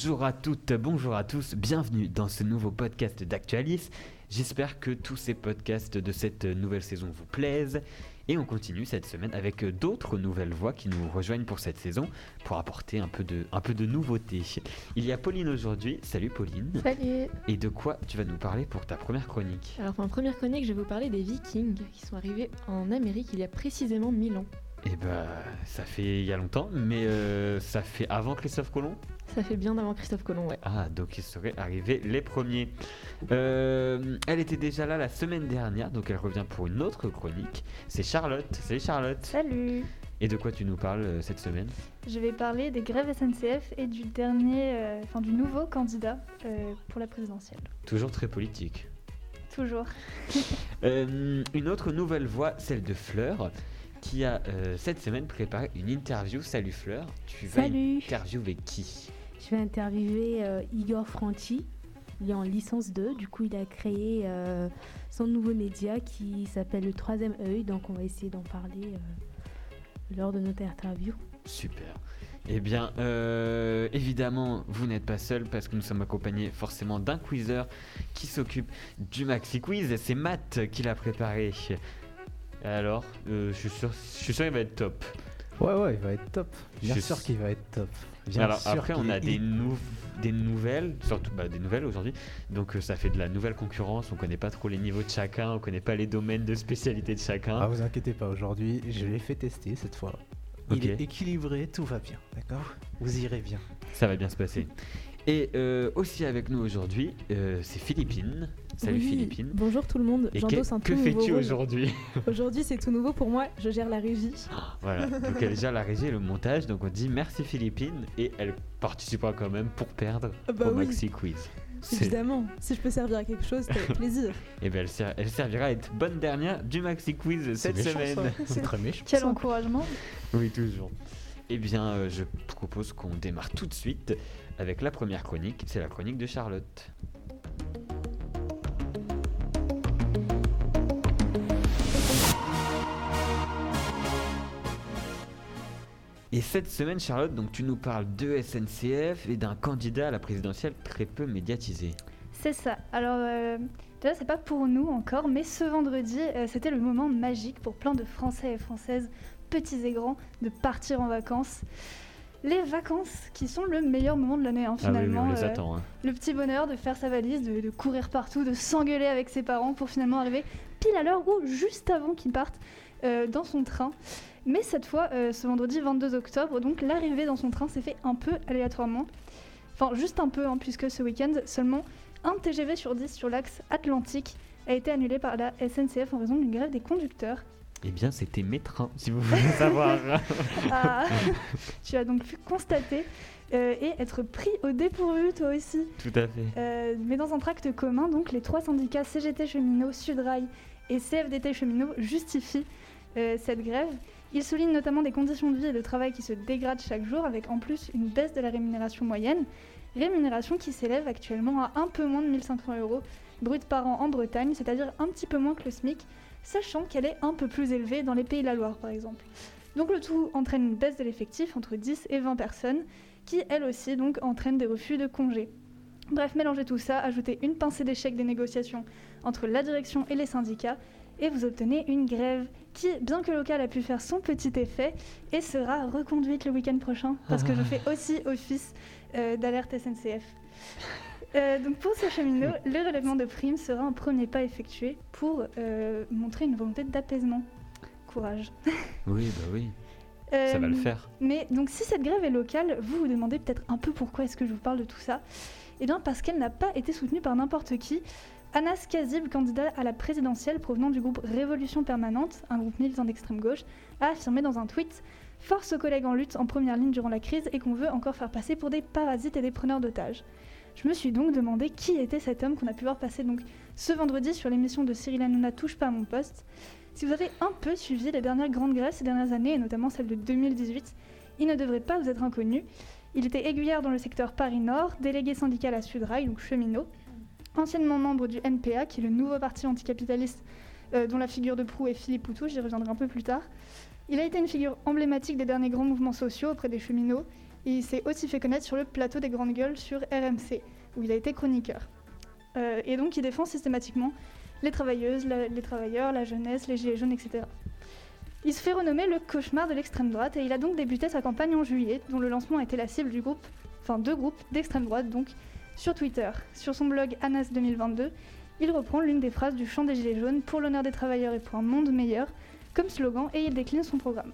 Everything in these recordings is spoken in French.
Bonjour à toutes, bonjour à tous, bienvenue dans ce nouveau podcast d'Actualis. J'espère que tous ces podcasts de cette nouvelle saison vous plaisent. Et on continue cette semaine avec d'autres nouvelles voix qui nous rejoignent pour cette saison pour apporter un peu de, un peu de nouveauté. Il y a Pauline aujourd'hui. Salut Pauline. Salut. Et de quoi tu vas nous parler pour ta première chronique? Alors pour ma première chronique, je vais vous parler des Vikings qui sont arrivés en Amérique il y a précisément 1000 ans. Eh ben, ça fait il y a longtemps, mais euh, ça fait avant Christophe Colomb? Ça fait bien avant Christophe Colomb, ouais. Ah, donc ils seraient arrivés les premiers. Euh, elle était déjà là la semaine dernière, donc elle revient pour une autre chronique. C'est Charlotte. Salut Charlotte. Salut Et de quoi tu nous parles euh, cette semaine? Je vais parler des grèves SNCF et du dernier, euh, enfin du nouveau candidat euh, pour la présidentielle. Toujours très politique. Toujours. Euh, une autre nouvelle voix, celle de Fleur, qui a euh, cette semaine préparé une interview. Salut Fleur, tu vas Salut, interviewer qui? Je vais interviewer euh, Igor Franchi. Il est en licence 2, du coup il a créé euh, son nouveau média qui s'appelle le troisième œil, donc on va essayer d'en parler euh, lors de notre interview. Super. Eh bien, euh, évidemment, vous n'êtes pas seul parce que nous sommes accompagnés forcément d'un quizzer qui s'occupe du Maxi Quiz. C'est Matt qui l'a préparé. Alors, euh, je suis sûr, je suis sûr qu'il va être top. Ouais, ouais, il va être top. Bien Je sûr qu'il va être top. Bien Alors sûr après, on a des, il- nou- des nouvelles, surtout bah, des nouvelles aujourd'hui. Donc euh, ça fait de la nouvelle concurrence. On connaît pas trop les niveaux de chacun, on connaît pas les domaines de spécialité de chacun. Ah, vous inquiétez pas, aujourd'hui, je l'ai fait tester cette fois. Ok. Il est équilibré, tout va bien, d'accord? Vous irez bien. Ça va bien se passer. Et euh, aussi avec nous aujourd'hui, euh, c'est Philippine. Salut Oui, Philippine. Bonjour tout le monde, Et que, un que fais-tu aujourd'hui Aujourd'hui c'est tout nouveau pour moi, je gère la régie. Voilà, donc elle gère la régie et le montage. Donc on dit merci Philippine et elle participera quand même pour perdre Ah bah au oui. Maxi Quiz. Évidemment, si je peux servir à quelque chose, c'est avec plaisir. Et elle, ser- elle servira à être bonne dernière du Maxi Quiz cette méchant, semaine. C'est très méchant. Quel encouragement Oui, toujours. Eh bien, euh, je propose qu'on démarre tout de suite avec la première chronique. C'est la chronique de Charlotte. Et cette semaine, Charlotte, donc tu nous parles de SNCF et d'un candidat à la présidentielle très peu médiatisé. C'est ça. Alors, euh, déjà, c'est pas pour nous encore, mais ce vendredi, euh, c'était le moment magique pour plein de Français et Françaises, petits et grands, de partir en vacances. Les vacances qui sont le meilleur moment de l'année, hein, ah oui, finalement. on les euh, attend. hein. le petit bonheur de faire sa valise, de, de courir partout, de s'engueuler avec ses parents pour finalement arriver pile à l'heure ou juste avant qu'ils partent euh, dans son train. Mais cette fois, euh, ce vendredi 22 octobre, donc l'arrivée dans son train s'est fait un peu aléatoirement. Enfin, juste un peu, hein, puisque ce week-end, seulement un TGV sur 10 sur l'axe Atlantique a été annulé par la SNCF en raison d'une grève des conducteurs. Eh bien, c'était mes trains, si vous voulez savoir. Ah, tu as donc pu constater euh, et être pris au dépourvu, toi aussi. Tout à fait. Euh, mais dans un tract commun, donc, les trois syndicats CGT Cheminots, Sudrail et CFDT Cheminots justifient euh, cette grève. Ils soulignent notamment des conditions de vie et de travail qui se dégradent chaque jour, avec en plus une baisse de la rémunération moyenne. Rémunération qui s'élève actuellement à un peu moins de 1500 euros brut par an en Bretagne, c'est-à-dire un petit peu moins que le SMIC, sachant qu'elle est un peu plus élevée dans les Pays de la Loire par exemple. Donc le tout entraîne une baisse de l'effectif entre 10 et 20 personnes, qui elle aussi donc entraîne des refus de congés. Bref, mélangez tout ça, ajoutez une pincée d'échec des négociations entre la direction et les syndicats, et vous obtenez une grève qui, bien que locale, a pu faire son petit effet et sera reconduite le week-end prochain, parce que je fais aussi office euh, d'alerte SNCF. Euh, donc pour ces cheminots, le relèvement de primes sera un premier pas effectué pour euh, montrer une volonté d'apaisement. Courage. Oui, bah oui, ça va le faire. mais donc si cette grève est locale, vous vous demandez peut-être un peu pourquoi est-ce que je vous parle de tout ça. Eh bien parce qu'elle n'a pas été soutenue par n'importe qui. Anas Kazib, candidat à la présidentielle provenant du groupe Révolution Permanente, un groupe militant d'extrême gauche, a affirmé dans un tweet Force aux collègues en lutte en première ligne durant la crise et qu'on veut encore faire passer pour des parasites et des preneurs d'otages. Je me suis donc demandé qui était cet homme qu'on a pu voir passer donc ce vendredi sur l'émission de Cyril Hanouna Touche pas à mon poste. Si vous avez un peu suivi les dernières grandes grèves ces dernières années, et notamment celle de 2018, il ne devrait pas vous être inconnu. Il était aiguillard dans le secteur Paris-Nord, délégué syndical à Sudrail, donc cheminot, anciennement membre du NPA, qui est le nouveau parti anticapitaliste euh, dont la figure de proue est Philippe Poutou, j'y reviendrai un peu plus tard. Il a été une figure emblématique des derniers grands mouvements sociaux auprès des cheminots. Et il s'est aussi fait connaître sur le plateau des Grandes Gueules sur RMC, où il a été chroniqueur. Euh, et donc il défend systématiquement les travailleuses, les travailleurs, la jeunesse, les gilets jaunes, etc. Il se fait renommer le cauchemar de l'extrême droite et il a donc débuté sa campagne en juillet, dont le lancement a été la cible du groupe, enfin deux groupes d'extrême droite, donc sur Twitter. Sur son blog Anas 2022, il reprend l'une des phrases du chant des gilets jaunes pour l'honneur des travailleurs et pour un monde meilleur comme slogan et il décline son programme.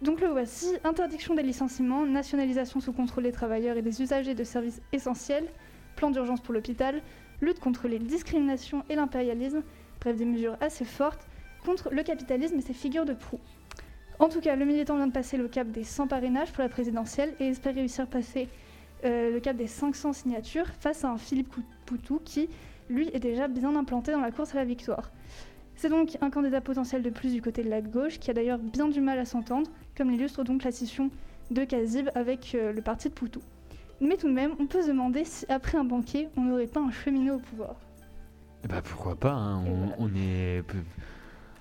Donc le voici, interdiction des licenciements, nationalisation sous contrôle des travailleurs et des usagers de services essentiels, plan d'urgence pour l'hôpital, lutte contre les discriminations et l'impérialisme, bref des mesures assez fortes contre le capitalisme et ses figures de proue. En tout cas, le militant vient de passer le cap des 100 parrainages pour la présidentielle et espère réussir à passer euh, le cap des 500 signatures face à un Philippe Poutou qui, lui, est déjà bien implanté dans la course à la victoire. C'est donc un candidat potentiel de plus du côté de la gauche qui a d'ailleurs bien du mal à s'entendre, comme l'illustre donc la scission de Kazib avec euh, le parti de Poutou. Mais tout de même, on peut se demander si après un banquier, on n'aurait pas un cheminot au pouvoir. Bah pourquoi pas, hein, Et on, voilà. on est,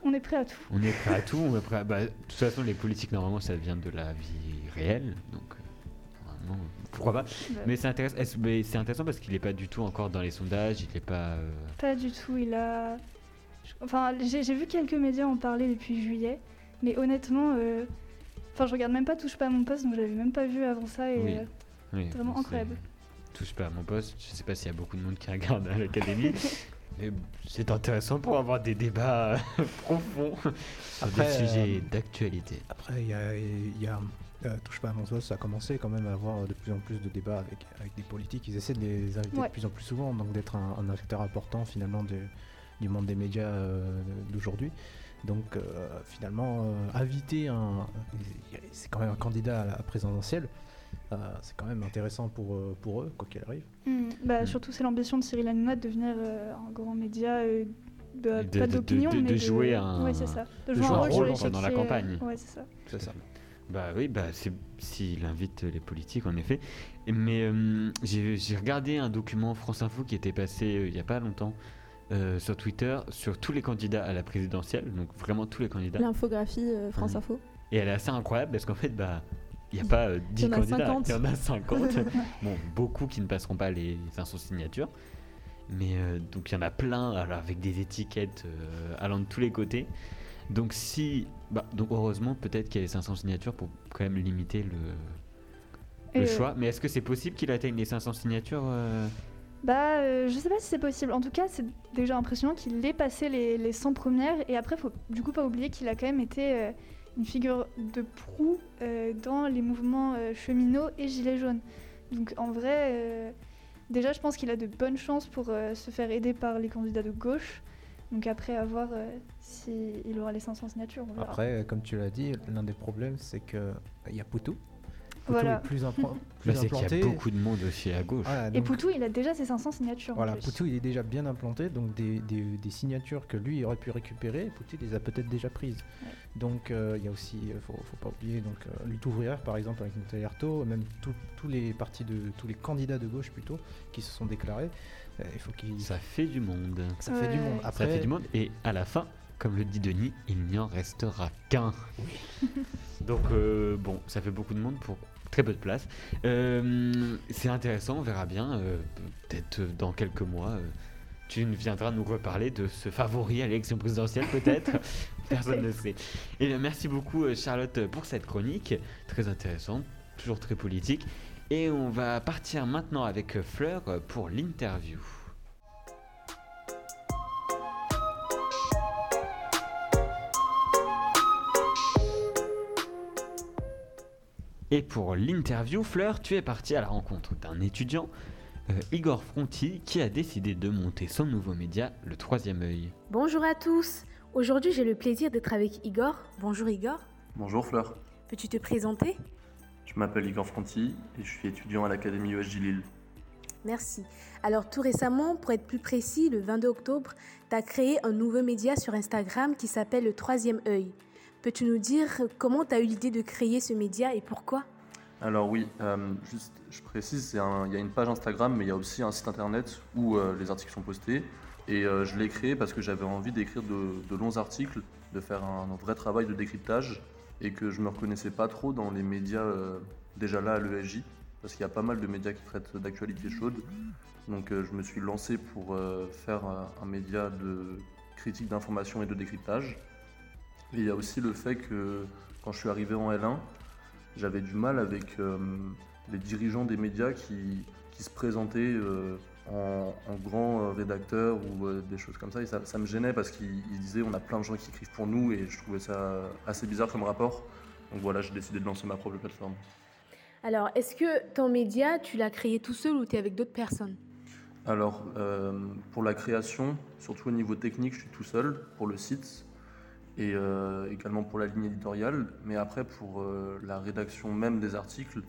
On est prêt à tout. on est prêt à tout. On est prêt à- bah, de toute façon, les politiques, normalement, ça vient de la vie réelle. Donc, euh, normalement, pourquoi pas. Bah, Mais c'est intéressant, c'est parce qu'il n'est pas du tout encore dans les sondages. Il n'est pas. euh, Pas du tout, il a... Enfin, j'ai vu quelques médias en parler depuis juillet, mais honnêtement, euh, enfin, je regarde même pas Touche pas à mon poste, donc je l'avais même pas vu avant ça, et Oui. euh, oui, Vraiment incroyable. Touche pas à mon poste. Je sais pas s'il y a beaucoup de monde qui regarde à l'académie. mais c'est intéressant pour avoir des débats profonds sur Après, des sujets euh, d'actualité. Après, il y a, il y a, euh, Touche pas à mon ça a commencé quand même à avoir de plus en plus de débats avec, avec des politiques. Ils essaient de les inviter Ouais. de plus en plus souvent, donc d'être un, un acteur important finalement de- du monde des médias euh, d'aujourd'hui. Donc euh, finalement, euh, inviter un. C'est quand même un candidat à la présidentielle. Euh, c'est quand même intéressant pour, euh, pour eux, quoi qu'il arrive. hmm, bah, Mm. surtout c'est l'ambition de Cyril Hanouna de devenir euh, un grand média, euh, de, de- pas d'opinion, de- de mais jouer un- Ouais, c'est ça. De, de jouer un jouer un rôle pendant la campagne. Ouais, c'est ça. C'est ça. Bah oui, bah c'est s'il invite les politiques en effet. Et- Mais euh, j'ai j'ai regardé un document France Info qui était passé euh, il y a pas longtemps euh, sur Twitter sur tous les candidats à la présidentielle, donc vraiment tous les candidats. L'infographie euh, France Oui. Info. Et elle est assez incroyable parce qu'en fait bah il n'y a pas euh, 10 Il y en a candidats, 50. il y en a 50. bon, beaucoup qui ne passeront pas les 500 signatures. Mais euh, donc il y en a plein alors avec des étiquettes euh, allant de tous les côtés. Donc si bah, donc heureusement peut-être qu'il y a les 500 signatures pour quand même limiter le, le euh, choix. Mais est-ce que c'est possible qu'il atteigne les 500 signatures euh? Bah, euh, je sais pas si c'est possible. En tout cas, c'est déjà impressionnant qu'il ait passé les, les 100 premières. Et après, faut du coup pas oublier qu'il a quand même été euh, une figure de proue euh, dans les mouvements euh, cheminots et gilets jaunes. Donc en vrai, euh, déjà, je pense qu'il a de bonnes chances pour se faire aider par les candidats de gauche. Donc après, à voir s'il aura les 500 signatures. Après, comme tu l'as dit, l'un des problèmes, c'est que il y a Poutou. Poutou Voilà. est plus, implan- plus Bah, C'est qu'il y implanté. a beaucoup de monde aussi à gauche. Voilà, Et Poutou, il a déjà ses 500 signatures. en Voilà, plus. Poutou il est déjà bien implanté, donc des, des- des signatures que lui aurait pu récupérer, Poutou les a peut-être déjà prises. Ouais. Donc euh, il y a aussi, il faut, faut pas oublier, donc euh, lutte ouvrière par exemple avec Nathalie Arthaud, même tous les partis de tous les candidats de gauche plutôt qui se sont déclarés, euh, il faut qu'ils Ça fait du monde. ça fait du monde. Ça Après, fait du monde. Et à la fin, comme le dit Denis, il n'y en restera qu'un. Donc euh, bon, ça fait beaucoup de monde pour très peu de place. Euh, c'est intéressant, on verra bien. euh, peut-être euh, dans quelques mois, euh, tu viendras nous reparler de ce favori à l'élection présidentielle, peut-être. Personne ne sait. Et bien, merci beaucoup, Charlotte, pour cette chronique très intéressante, toujours très politique. Et on va partir maintenant avec Fleur pour l'interview. Et pour l'interview, Fleur, tu es partie à la rencontre d'un étudiant, euh, Igor Fronti, qui a décidé de monter son nouveau média, Le Troisième œil. Bonjour à tous. Aujourd'hui, j'ai le plaisir d'être avec Igor. Bonjour Igor. Bonjour Fleur, Peux-tu te présenter? Je m'appelle Igor Fronti et je suis étudiant à l'Académie USJ Lille. Merci. Alors tout récemment, pour être plus précis, le 22 octobre, tu as créé un nouveau média sur Instagram qui s'appelle Le Troisième œil. Peux-tu nous dire comment tu as eu l'idée de créer ce média et pourquoi? Alors oui, euh, juste je précise, il y a une page Instagram mais il y a aussi un site internet où euh, les articles sont postés. Et euh, je l'ai créé parce que j'avais envie d'écrire de, longs articles, de faire un, un vrai travail de décryptage et que je me reconnaissais pas trop dans les médias déjà là à l'ESJ parce qu'il y a pas mal de médias qui traitent d'actualité chaude. Donc je me suis lancé pour faire un média de critique d'information et de décryptage. Et il y a aussi le fait que quand je suis arrivé en L1, j'avais du mal avec euh, les dirigeants des médias qui, qui se présentaient euh, en, en grand euh, rédacteur ou euh, des choses comme ça. Et ça, ça me gênait parce qu'ils ils disaient on a plein de gens qui écrivent pour nous et je trouvais ça assez bizarre comme rapport. Donc voilà, j'ai décidé de lancer ma propre plateforme. Alors, est-ce que ton média, tu l'as créé tout seul ou tu es avec d'autres personnes? Alors, pour la création, surtout au niveau technique, je suis tout seul pour le site et euh, également pour la ligne éditoriale. Mais après, pour euh, la rédaction même des articles,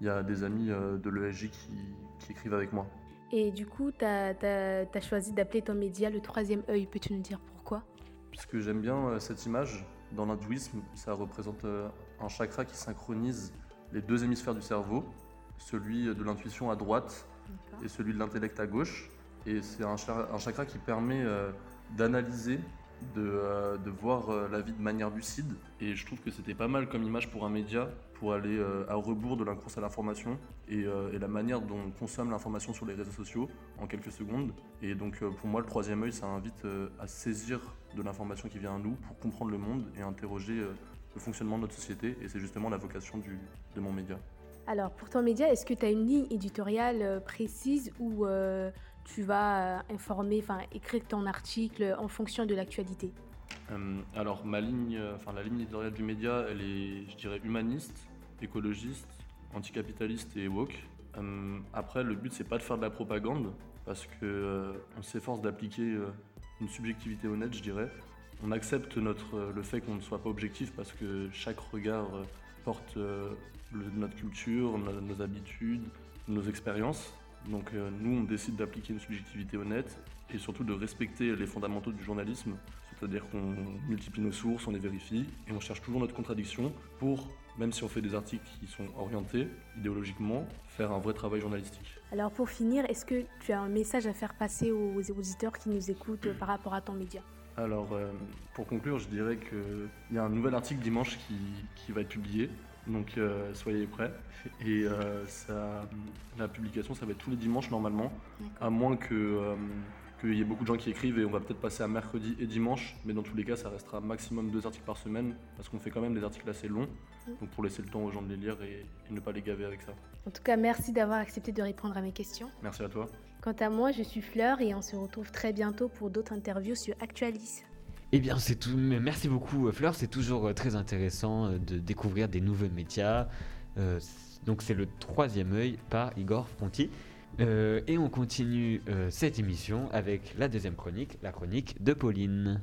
il y a des amis euh, de l'ESJ qui, qui écrivent avec moi. Et du coup, tu as, choisi d'appeler ton média le troisième œil. Peux-tu nous dire pourquoi? Puisque j'aime bien cette image, dans l'hindouisme, ça représente un chakra qui synchronise les deux hémisphères du cerveau, celui de l'intuition à droite et celui de l'intellect à gauche. Et c'est un, cha- un chakra qui permet d'analyser, de, euh, de voir euh, la vie de manière lucide. Et je trouve que c'était pas mal comme image pour un média, pour aller euh, à rebours de la course à l'information et, euh, et la manière dont on consomme l'information sur les réseaux sociaux en quelques secondes. Et donc euh, pour moi, le troisième œil, ça invite euh, à saisir de l'information qui vient à nous pour comprendre le monde et interroger euh, le fonctionnement de notre société. Et c'est justement la vocation du, de mon média. Alors, pour ton média, est-ce que tu as une ligne éditoriale euh, précise euh, tu vas euh, informer, enfin écrire ton article en fonction de l'actualité Euh, alors ma ligne, euh, enfin la ligne éditoriale du média, elle est, je dirais, humaniste, écologiste, anticapitaliste et woke. Après, le but c'est pas de faire de la propagande, parce que euh, on s'efforce d'appliquer une subjectivité honnête, je dirais. On accepte notre, le fait qu'on ne soit pas objectif, parce que chaque regard porte notre culture, nos, nos habitudes, nos expériences. Donc euh, nous, on décide d'appliquer une subjectivité honnête et surtout de respecter les fondamentaux du journalisme, c'est-à-dire qu'on multiplie nos sources, on les vérifie et on cherche toujours notre contradiction pour, même si on fait des articles qui sont orientés idéologiquement, faire un vrai travail journalistique. Alors, pour finir, est-ce que tu as un message à faire passer aux auditeurs qui nous écoutent euh, par rapport à ton média? Alors, euh, pour conclure, je dirais qu'il y a un nouvel article dimanche qui, qui va être publié, donc euh, soyez prêts. Et euh, ça, la publication, ça va être tous les dimanches normalement, à moins que euh, qu'il y ait beaucoup de gens qui écrivent et on va peut-être passer à mercredi et dimanche, mais dans tous les cas, ça restera maximum deux articles par semaine parce qu'on fait quand même des articles assez longs, donc pour laisser le temps aux gens de les lire et, et ne pas les gaver avec ça. En tout cas, merci d'avoir accepté de répondre à mes questions. Merci à toi. Quant à moi, je suis Fleur et on se retrouve très bientôt pour d'autres interviews sur Actualis. Eh bien, c'est tout. Merci beaucoup, euh, Fleur. C'est toujours euh, très intéressant euh, de découvrir des nouveaux médias. Donc, c'est le troisième œil par Igor Fronti. Et on continue cette émission avec la deuxième chronique, la chronique de Pauline.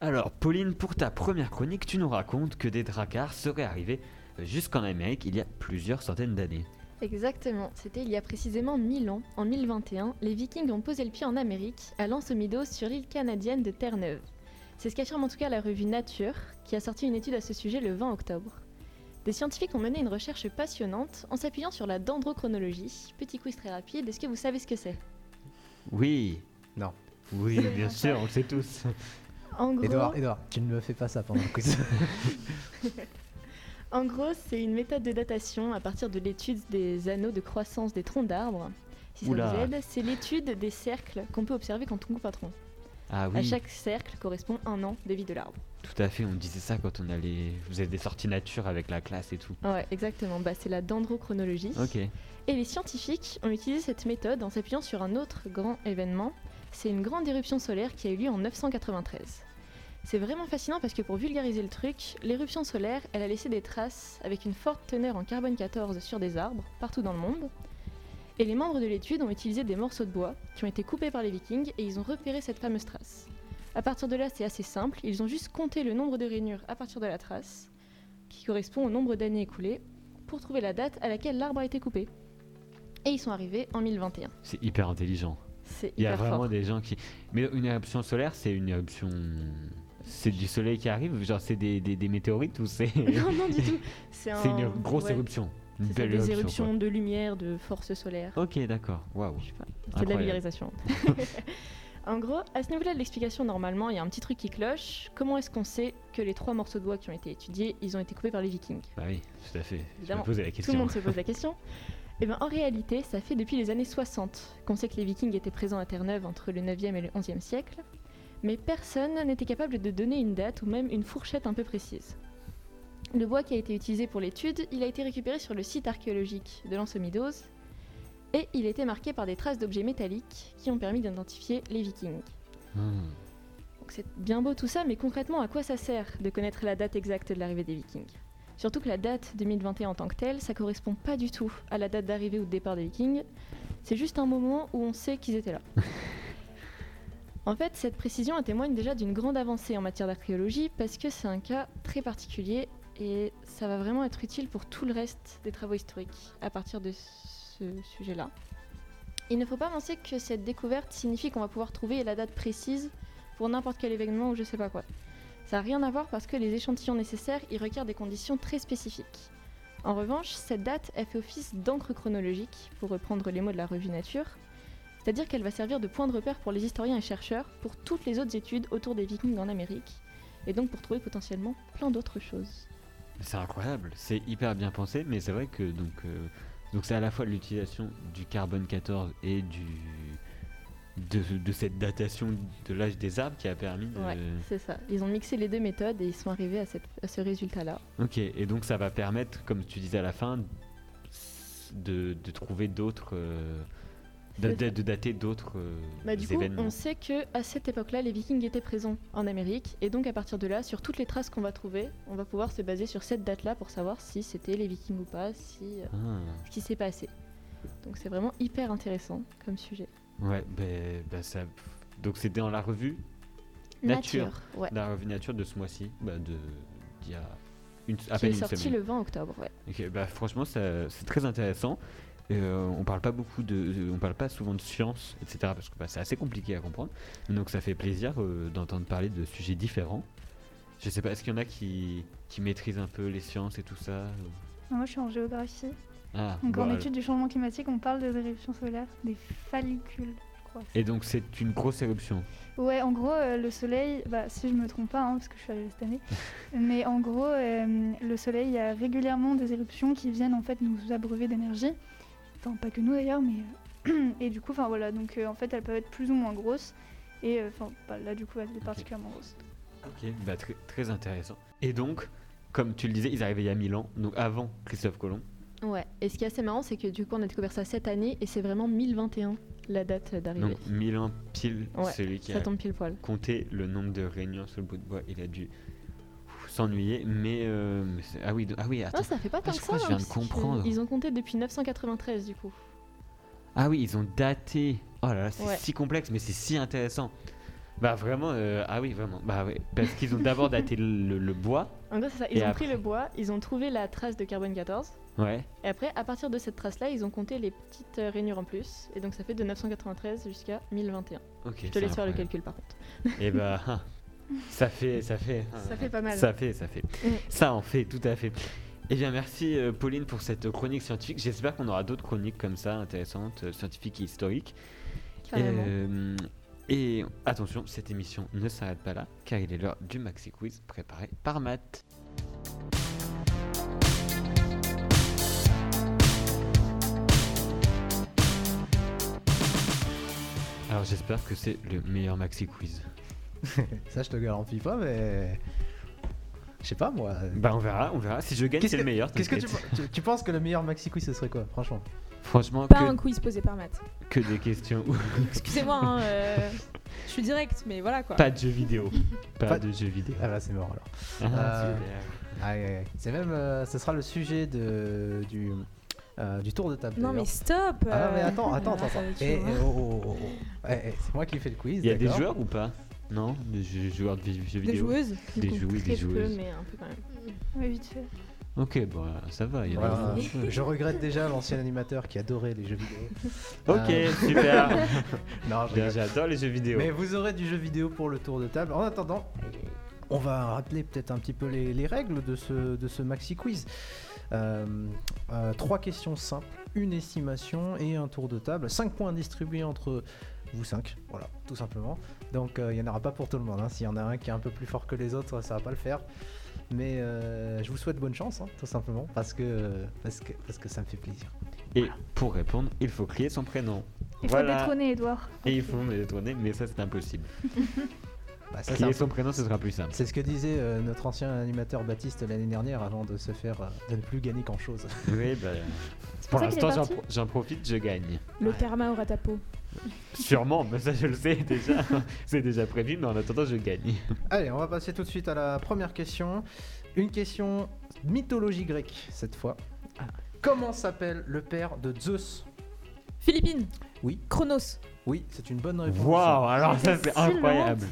Alors, Pauline, pour ta première chronique, tu nous racontes que des dracars seraient arrivés jusqu'en Amérique il y a plusieurs centaines d'années. Exactement, c'était il y a précisément 1000 ans, en 1021, les Vikings ont posé le pied en Amérique, à Lansomidos sur l'île canadienne de Terre-Neuve. C'est ce qu'affirme en tout cas la revue Nature, qui a sorti une étude à ce sujet le 20 octobre. Des scientifiques ont mené une recherche passionnante en s'appuyant sur la dendrochronologie. Petit quiz très rapide, est-ce que vous savez ce que c'est? Oui. Non. Oui, bien sûr, on le sait tous. En gros, Edouard, Edouard, tu ne me fais pas ça pendant le quiz. En gros, c'est une méthode de datation à partir de l'étude des anneaux de croissance des troncs d'arbres. Si ça vous aide, c'est l'étude des cercles qu'on peut observer quand on coupe un tronc. Ah À oui, chaque cercle correspond un an de vie de l'arbre. tout à fait, on disait ça quand on allait... Vous avez des sorties nature avec la classe et tout. Ouais, exactement. Bah, c'est la dendrochronologie. Ok. Et les scientifiques ont utilisé cette méthode en s'appuyant sur un autre grand événement. C'est une grande éruption solaire qui a eu lieu en 993. C'est vraiment fascinant parce que pour vulgariser le truc, l'éruption solaire, elle a laissé des traces avec une forte teneur en carbone 14 sur des arbres partout dans le monde. Et les membres de l'étude ont utilisé des morceaux de bois qui ont été coupés par les vikings et ils ont repéré cette fameuse trace. À partir de là, c'est assez simple, ils ont juste compté le nombre de rainures à partir de la trace, qui correspond au nombre d'années écoulées, pour trouver la date à laquelle l'arbre a été coupé. Et ils sont arrivés en 1021. C'est hyper intelligent. C'est Il y a hyper vraiment fort. des gens qui... Mais une éruption solaire, c'est une éruption C'est du soleil qui arrive Genre c'est des, des, des météorites ou c'est non, non, du tout. C'est c'est un- une grosse ouais, éruption Une c'est ça, belle des éruption, éruptions de lumière, de force solaire. Ok, d'accord. Waouh. C'est de la vulgarisation. en gros, à ce niveau-là de l'explication, normalement, il y a un petit truc qui cloche. Comment est-ce qu'on sait que les trois morceaux de bois qui ont été étudiés, ils ont été coupés par les vikings? Bah oui, tout à fait. Je me Tout le monde se pose la question. Et ben, en réalité, ça fait depuis les années 60 qu'on sait que les vikings étaient présents à Terre-Neuve entre le 9e et le 11e siècle. Mais personne n'était capable de donner une date ou même une fourchette un peu précise. Le bois qui a été utilisé pour l'étude, il a été récupéré sur le site archéologique de l'Anse-Midose et il été marqué par des traces d'objets métalliques qui ont permis d'identifier les vikings. Hmm. Donc c'est bien beau tout ça, mais concrètement, à quoi ça sert de connaître la date exacte de l'arrivée des Vikings? Surtout que la date 2021 en tant que telle, ça correspond pas du tout à la date d'arrivée ou de départ des Vikings. C'est juste un moment où on sait qu'ils étaient là. en fait, cette précision témoigne déjà d'une grande avancée en matière d'archéologie parce que c'est un cas très particulier et ça va vraiment être utile pour tout le reste des travaux historiques à partir de ce sujet-là. Il ne faut pas penser que cette découverte signifie qu'on va pouvoir trouver la date précise pour n'importe quel événement ou je sais pas quoi. Ça n'a rien à voir parce que les échantillons nécessaires y requièrent des conditions très spécifiques. En revanche, cette date, elle fait office d'encre chronologique, pour reprendre les mots de la revue Nature, c'est-à-dire qu'elle va servir de point de repère pour les historiens et chercheurs pour toutes les autres études autour des vikings en Amérique, et donc pour trouver potentiellement plein d'autres choses. C'est incroyable, c'est hyper bien pensé, mais c'est vrai que donc euh, donc c'est à la fois l'utilisation du carbone 14 et du de, de cette datation de l'âge des arbres qui a permis de. Ouais, c'est ça. Ils ont mixé les deux méthodes et ils sont arrivés à, cette- à ce résultat-là. Ok, et donc ça va permettre, comme tu disais à la fin, de, de trouver d'autres, euh, de, de- dater d'autres euh, Bah, du coup, événements. on sait que à cette époque-là, les Vikings étaient présents en Amérique, et donc à partir de là, sur toutes les traces qu'on va trouver, on va pouvoir se baser sur cette date-là pour savoir si c'était les Vikings ou pas, si euh, Ah, ce qui s'est passé. Donc c'est vraiment hyper intéressant comme sujet. ouais, ben ben ça. Donc c'était dans la revue, Nature. ouais. la revue Nature de ce mois-ci, bah de d'il y a une, à Qui peine est une sorti semaine. le 20 octobre, ouais. Ok, bah franchement, c'est très intéressant. Euh, on parle pas beaucoup de, on parle pas souvent de science, etc. Parce que bah, c'est assez compliqué à comprendre. Donc ça fait plaisir euh, d'entendre parler de sujets différents. Je sais pas, est-ce qu'il y en a qui, qui maîtrisent un peu les sciences et tout ça Moi, je suis en géographie. Ah, Donc, bon, en alors- étude du changement climatique, on parle des éruptions solaires, des fallicules, je crois. Et donc c'est une grosse éruption. Ouais, en gros, euh, le soleil, bah, si je me trompe pas, hein, parce que je suis arrivée cette année, mais en gros, euh, le soleil, il y a régulièrement des éruptions qui viennent en fait nous abreuver d'énergie. Enfin, pas que nous d'ailleurs, mais. euh, et du coup, enfin voilà, donc euh, en fait, elles peuvent être plus ou moins grosses. Et euh, enfin, bah, là, du coup, elle est particulièrement grosse. Ok, bah, très, très intéressant. Et donc, comme tu le disais, ils arrivaient il y a 1000 ans, donc avant Christophe Colomb. Ouais. Et ce qui est assez marrant, c'est que du coup, on a découvert ça cette année, et c'est vraiment 1021 la date d'arrivée. Donc 1000 ans pile, Ouais, celui qui Ça a tombe pile poil. compté le nombre de réunions sur le bout de bois, il a dû s'ennuyer. Mais, euh, c'est- ah oui, ah oui, attends. Non, ça fait pas tant je que ça. je viens hein, de comprendre. Ils ont compté depuis 993 du coup. Ah oui, ils ont daté. Oh là là, c'est Ouais. si complexe, mais c'est si intéressant. Bah vraiment, euh, ah oui, vraiment. Bah oui, parce qu'ils ont d'abord daté le, le bois. En gros, c'est ça. Ils ont après- pris le bois, ils ont trouvé la trace de carbone 14. Ouais. Et après, à partir de cette trace-là, ils ont compté les petites euh, rainures en plus. Et donc, ça fait de 993 jusqu'à 1021. Ok. Je te laisse faire le calcul par contre. Et bah, hein, ça fait, ça fait. Ça fait pas mal. Ça fait, ça fait. Mm. Ça en fait, tout à fait. Eh bien, merci euh, Pauline pour cette chronique scientifique. J'espère qu'on aura d'autres chroniques comme ça, intéressantes, euh, scientifiques et historiques. Euh, et attention, cette émission ne s'arrête pas là, car il est l'heure du Maxi Quiz préparé par Matt. Alors j'espère que c'est le meilleur Maxi Quiz. Ça, je te garantis pas, mais. Je sais pas moi. Bah on verra, on verra. Si je gagne, Qu'est-ce c'est le meilleur. Qu'est-ce que tu, t'inquiète. tu, tu penses que le meilleur maxi quiz ce serait quoi, franchement? Franchement, Pas que, un quiz posé par Matt. que des questions. Excusez-moi, hein, euh, je suis direct, mais voilà quoi. pas de jeux vidéo. Pas, Pas- de jeux vidéo. Ah bah c'est mort alors. Ah, Euh, super. Aïe, aïe, aïe. C'est même, euh, ce sera le sujet de, du, euh, du tour de table. Non mais stop Ah mais euh, attends, attends, attends. va attends. Eh, eh, hein. oh, oh, oh, oh. Eh, eh, c'est moi qui fais le quiz. Il y a des joueurs ou pas? Non Des joueurs de jeux Des vidéo joueuses Des joueuses, des joueuses. peu, mais un peu quand même. Oui, vite fait. Ok, bon, ça va. Il y en a Voilà. un peu. Je regrette déjà l'ancien animateur qui adorait les jeux vidéo. Ok, Euh, super. Non. J'adore les jeux vidéo. Mais vous aurez du jeu vidéo pour le tour de table. En attendant, On va rappeler peut-être un petit peu les, les règles de ce, de ce maxi quiz. Euh, euh, trois questions simples, une estimation et un tour de table. Cinq points distribués entre vous cinq, voilà, tout simplement. Donc euh, il n'y en aura pas pour tout le monde. hein. S'il y en a un qui est un peu plus fort que les autres, ça va pas le faire. Mais euh, je vous souhaite bonne chance, hein, tout simplement, parce que, parce, que, parce que ça me fait plaisir. Et pour répondre, il faut crier son prénom. Il faut Voilà. détrôner Edouard. Et il faut me détourner, mais ça c'est impossible. Bah, ça, son prénom, ce sera plus simple. C'est ce que disait euh, notre ancien animateur Baptiste l'année dernière avant de se faire euh, de ne plus gagner qu'en chose. Oui, bah, pour l'instant, j'en profite, je gagne. Le Ouais. karma aura ta peau. Sûrement, mais ça je le sais déjà. c'est déjà prévu, mais en attendant, je gagne. Allez, on va passer tout de suite à la première question. Une question mythologie grecque cette fois. Comment s'appelle le père de Zeus? Philippines. Oui. Chronos? Oui, c'est une bonne réponse. Waouh, alors ça c'est incroyable.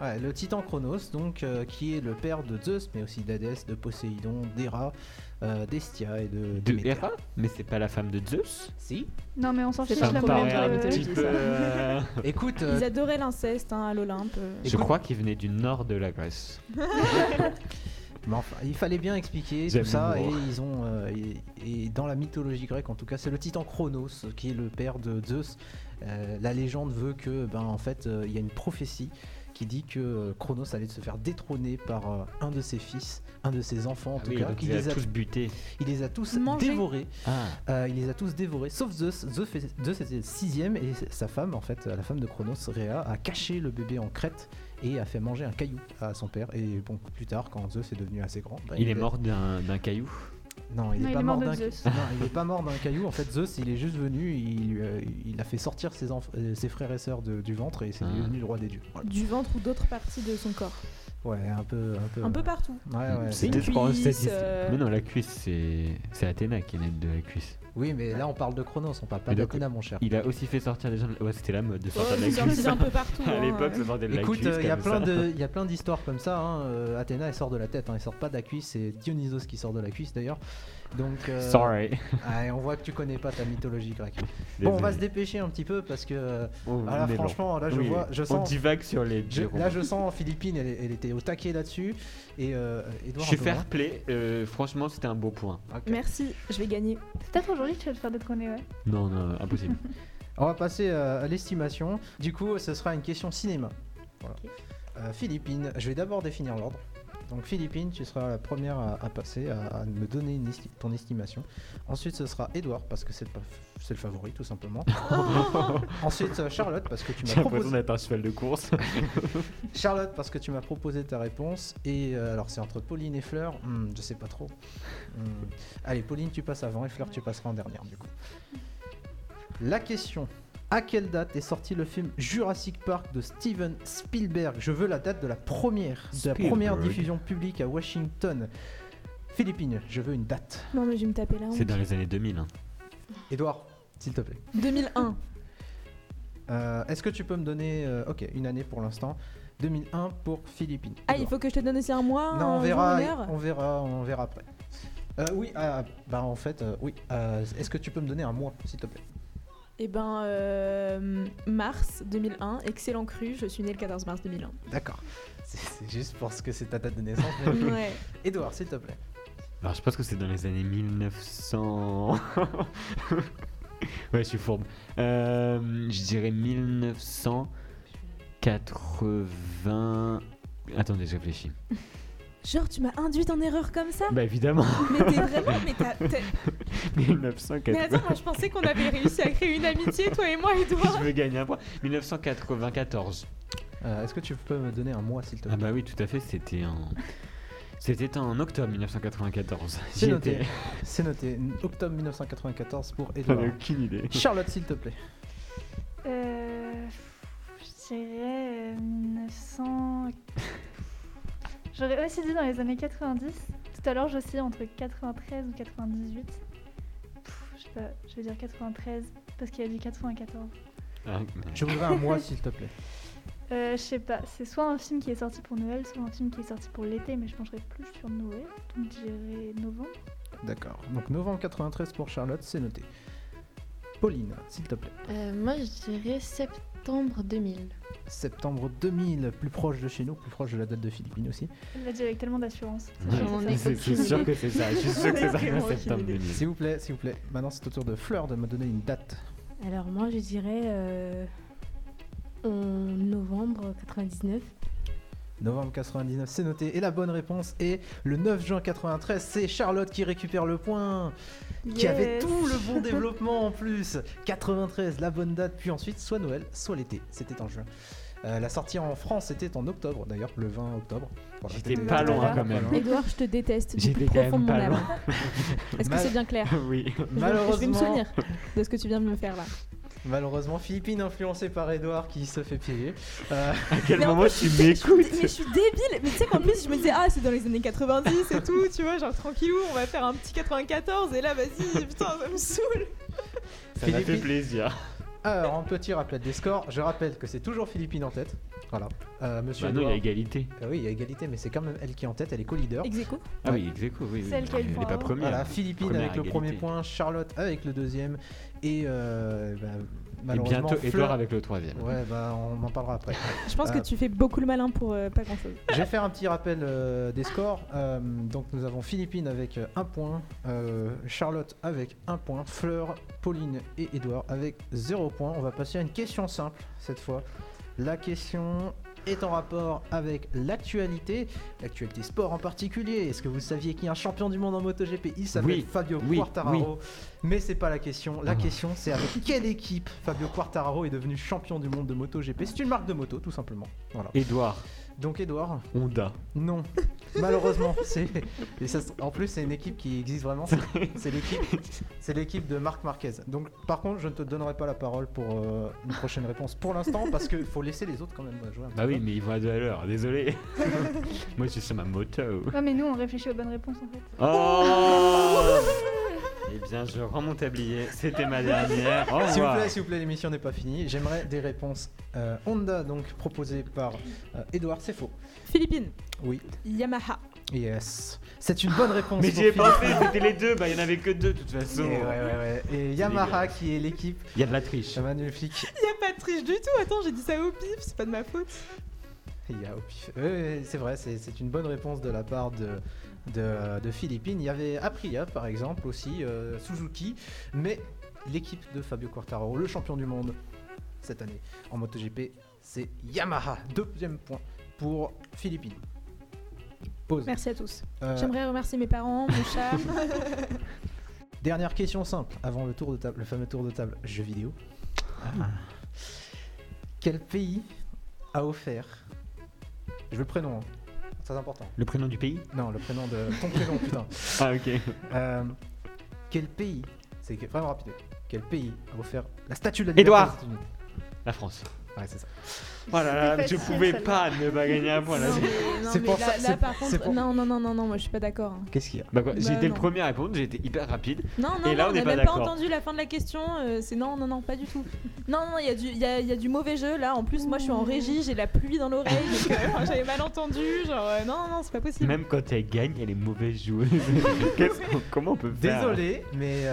Ouais, le titan Chronos, donc, euh, qui est le père de Zeus, mais aussi d'Hadès, de Poséidon, d'Héra, euh, d'Estia et de De. Hera? Mais c'est pas la femme de Zeus? Si. Non, mais on s'en fiche, Ça la me paraît un de- petit peu. euh, Écoute, Ils euh, adoraient l'inceste hein, à l'Olympe. Je Écoute- crois qu'il venait du nord de la Grèce. mais enfin, il fallait bien expliquer J'aime tout ça, et l'humour. ils ont, euh, et, et dans la mythologie grecque, en tout cas, c'est le titan Chronos qui est le père de Zeus. Euh, la légende veut que, ben, en fait, euh, il y a une prophétie qui dit que euh, Chronos allait se faire détrôner par euh, un de ses fils, un de ses enfants en Ah tout oui, cas. donc Il il les, a a, tous butés. il les a tous Mangés. dévorés. Ah, Euh, il les a tous dévorés, sauf Zeus. Zeus, était le sixième et sa femme, en fait, la femme de Chronos, Rhea, a caché le bébé en Crète et a fait manger un caillou à son père. Et bon, plus tard, quand Zeus est devenu assez grand, bah, il est mort d'un caillou. Non, il Non, est il pas mort d'un pas mort d'un caillou. En fait, Zeus, il est juste venu, il, lui a- il a fait sortir ses, enf- euh, ses frères et sœurs de- du ventre et c'est Ah. devenu le roi des dieux. Voilà. Du ventre ou d'autres parties de son corps. Ouais, un peu, un peu. Un peu partout. Ouais, ouais. Cuisse, c'est- euh, Mais non, la cuisse, c'est c'est Athéna qui est née de la cuisse. Oui, mais là, on parle de Chronos, on parle pas d'Athéna, mon cher. Il a aussi fait sortir des gens. de- Ouais, c'était la mode de sortir de la cuisse. un peu partout. À hein, l'époque, euh. ça sortait de la Écoute, cuisse. il y a plein de, il y a plein d'histoires comme ça. hein. Euh, Athéna, elle sort de la tête, hein. elle sort pas de la cuisse. C'est Dionysos qui sort de la cuisse d'ailleurs. Donc, euh, Sorry. on voit que tu connais pas ta mythologie grecque. Bon, on va se dépêcher un petit peu parce que Oh, ah, là, franchement, là, je Oui, vois, je On sens, divague sur les. je- là, je sens Philippine, elle, elle était au taquet là-dessus. Et euh, Je Edouard, suis un peu fair play. euh, franchement, c'était un beau point. Ok. Merci, je vais gagner. C'est peut-être aujourd'hui que tu vas te faire détrôner, ouais. Non, non, impossible. On va passer euh, à l'estimation. Du coup, ce sera une question cinéma. Voilà. Euh, Philippine, je vais d'abord définir l'ordre. Donc Philippine, tu seras la première à, à passer, à, à me donner une esti- ton estimation. Ensuite, ce sera Edouard, parce que c'est le, favori, tout simplement. Ensuite, euh, Charlotte, parce que tu J'ai m'as l'impression proposé... d'être un cheval de course. Charlotte, parce que tu m'as proposé ta réponse. Et euh, alors, c'est entre Pauline et Fleur. Hmm, je sais pas trop. Hmm. Allez, Pauline, tu passes avant et Fleur, tu passeras en dernière, du coup. La question. À quelle date est sorti le film Jurassic Park de Steven Spielberg? Je veux la date de la première, de la première Spielberg. diffusion publique à Washington. Philippines, je veux une date. Non, mais je vais me taper là. C'est dans les années 2000. hein. Edouard, s'il te plaît. 2001. Euh, Est-ce que tu peux me donner, euh, ok, une année pour l'instant 2001 pour Philippines. Ah, il faut que je te donne aussi un mois Non, on verra, on verra, on verra après. Euh, oui, ah, bah en fait, euh, oui. Euh, Est-ce que tu peux me donner un mois, s'il te plaît? Eh ben, euh, mars 2001, excellent cru, je suis né le 14 mars 2001. D'accord. C'est juste parce que c'est ta date de naissance. mais- Ouais. Edouard, s'il te plaît. Alors, je pense que c'est dans les années 1900. ouais, je suis fourbe. Euh, je dirais 1980. Attendez, je réfléchis. Genre, tu m'as induite en erreur comme ça? Bah, évidemment, Mais t'es vraiment. Mais, t'as- t'as- 1980. mais attends, moi je pensais qu'on avait réussi à créer une amitié, toi et moi, Edouard. je veux gagner un point. 1994. Euh, Est-ce que tu peux me donner un mois, s'il te plaît Ah, bah oui, tout à fait, c'était en. C'était en octobre 1994. C'est noté. C'est noté. Octobre 1994 pour J'en Edouard. ai aucune idée. Charlotte, s'il te plaît. Euh, je dirais euh, 1900. J'aurais aussi dit dans les années 90. Tout à l'heure, j'oscille entre 93 ou 98. Je sais pas, je vais dire 93 parce qu'il y a du 94. Ah, Je voudrais un mois, s'il te plaît. Euh, je sais pas, c'est soit un film qui est sorti pour Noël, soit un film qui est sorti pour l'été, mais je pencherais plus sur Noël, donc je dirais novembre. D'accord. Donc novembre 93 pour Charlotte, c'est noté. Pauline, s'il te plaît. Euh, moi, je dirais septembre 2000. Septembre 2000, plus proche de chez nous, plus proche de la date de Philippines aussi. Elle l'a dit avec tellement d'assurance. Ouais, c'est sûr que c'est ça. Je suis sûr que c'est ça septembre idée. 2000. S'il vous plaît, s'il vous plaît. Maintenant, c'est au tour de Fleur de me donner une date. Alors moi, je dirais euh, en novembre 99. Novembre 99, c'est noté. Et la bonne réponse est le 9 juin 93. C'est Charlotte qui récupère le point. Qui avait tout le bon développement en plus. 93, la bonne date. Puis ensuite, soit Noël, soit l'été. C'était en juin. Euh, la sortie en France était en octobre, d'ailleurs, le 20 octobre. Voilà, J'étais pas loin quand même. Edouard, je te déteste J'étais quand même mon pas loin. Est-ce que Mal- c'est bien clair oui. Je vais- Je vais me Malheureusement, souvenir de ce que tu viens de me faire là. Malheureusement, Philippine influencée par Edouard qui se fait piéger. Euh, À quel Mais en moment plus, tu m'écoutes Mais je suis débile Mais tu sais qu'en plus, je me disais, ah, c'est dans les années 90 et tout, tu vois, genre tranquillou, on va faire un petit 94 et là, vas-y, putain, ça me saoule Ça m'a fait plaisir. Alors, un petit rappel des scores. Je rappelle que c'est toujours Philippine en tête. Voilà. Euh, monsieur Bah non, il y a Edouard- égalité. Euh, oui, il y a égalité, mais c'est quand même elle qui est en tête. Elle est co-leader. Ex aequo Ah oui, ex aequo, oui. oui. Celle qui a le Elle point est pas première. Voilà, Philippine Première avec le égalité. premier point, Charlotte avec le deuxième, et euh, bah, Et malheureusement bientôt Fleur- Edouard avec le troisième. Ouais, bah on en parlera après. Je pense que Euh, tu fais beaucoup le malin pour euh, pas grand chose. Je vais faire un petit rappel euh, des scores. Euh, donc nous avons Philippine avec un point, euh, Charlotte avec un point, Fleur, Pauline et Edouard avec zéro point. On va passer à une question simple cette fois. La question est en rapport avec l'actualité, l'actualité sport en particulier. Est-ce que vous saviez qu'il y a un champion du monde en MotoGP? Il s'appelle Oui, Fabio oui, Quartararo. Mais c'est pas la question. La Ah. question c'est avec quelle équipe Fabio Quartararo est devenu champion du monde de MotoGP? C'est une marque de moto tout simplement. Voilà. Edouard, Donc Edouard, Honda. non, malheureusement, c'est et ça en plus c'est une équipe qui existe vraiment. c'est- C'est l'équipe, c'est l'équipe de Marc Marquez. Donc par contre, je ne te donnerai pas la parole pour euh, une prochaine réponse pour l'instant parce qu'il faut laisser les autres quand même jouer. Un Bah oui, peu. mais ils vont à deux à l'heure, désolé. Moi suis sur ma moto. Ouais, mais nous, on réfléchit aux bonnes réponses en fait. Oh Eh bien, je rends mon tablier. C'était ma dernière. Au S'il vous revoir. plaît, s'il vous plaît, l'émission n'est pas finie. J'aimerais des réponses euh, Honda, donc proposées par euh, Edouard. C'est faux. Philippines, Oui. Yamaha. Yes. C'est une bonne réponse. Mais pour j'y ai Philippe. pensé, c'était les deux. Bah, il y en avait que deux de toute Et, façon. ouais, ouais, ouais. Et Yamaha qui est l'équipe Il y a de la triche. magnifique Y a pas de triche du tout, attends, j'ai dit ça au pif, c'est pas de ma faute. Il y a au pif. Ouais, ouais, c'est vrai, c'est c'est une bonne réponse de la part de, de, de Philippines. Il y avait Aprilia, par exemple, aussi, euh, Suzuki, mais l'équipe de Fabio Quartararo, le champion du monde cette année en MotoGP, c'est Yamaha. Deuxième point pour Philippines. Pause. Merci à tous. Euh, J'aimerais remercier mes parents, mon chat. dernière question simple avant le tour de table, le fameux tour de table jeux vidéo. Ah. Quel pays a offert Je veux le prénom, hein. Très important. Le prénom du pays? Non, le prénom de ton prénom, putain. Ah, ok. Euh, quel pays, c'est vraiment rapide, quel pays a offert la statue de la liberté Édouard. La France. Ouais, c'est ça. Oh là là, je pouvais pas ne pas gagner un point là. Non, mais, non, C'est pour là, ça- là, c'est- par contre, pour- non, non, non, non, non, moi je suis pas d'accord. hein. Qu'est-ce qu'il y a? Bah quoi, j'ai Bah été le premier à répondre, j'ai été hyper rapide. Non, non, Et là, non, on n'a pas même pas entendu la fin de la question. euh, c'est non, non, non, pas du tout. Non, non, il y, a du- il y, a, il y a du mauvais jeu là. En plus, moi je suis en régie, j'ai la pluie dans l'oreille, euh, j'avais mal entendu. Genre, euh, non, non, c'est pas possible. Même quand elle gagne, elle est mauvaise joueuse. Comment on peut faire? Désolé, mais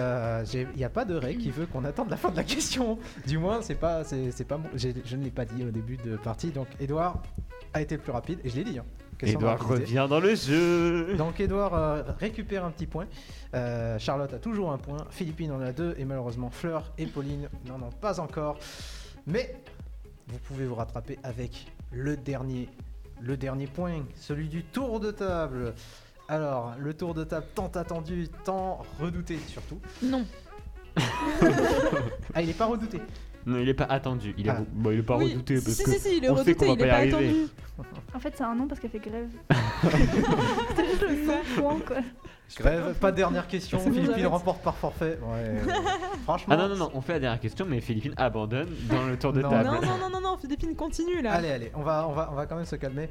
j'ai- il n'y a pas de règle qui veut qu'on attende la fin de la question. Du moins, c'est pas, c'est c'est pas, je ne l'ai pas dit au début de partie. Donc, Edouard a été le plus rapide, et je l'ai dit. Hein, Edouard rapidité. revient dans le jeu. Donc Edouard euh, récupère un petit point. Euh, Charlotte a toujours un point. Philippine en a deux. Et malheureusement Fleur et Pauline n'en ont pas encore. Mais vous pouvez vous rattraper avec le dernier, le dernier point, celui du tour de table. Alors, le tour de table tant attendu, tant redouté surtout. Non. Ah, il est pas redouté. Non, il est pas attendu. Il est, Ah. bon, il est pas Oui, redouté parce si, que si, si, il est on sait qu'on redouté, va il pas est pas arriver. attendu. En fait, c'est un nom parce qu'elle fait grève. Ça. Point, quoi. Grève, pas de dernière question. C'est bon, Philippine j'arrête. remporte par forfait. Ouais, franchement. Ah non, non, non, on fait la dernière question, mais Philippine abandonne dans le tour de Non. table. Non, non, non, non, non, Philippine continue là. Allez, allez, on va, on, va, on va quand même se calmer.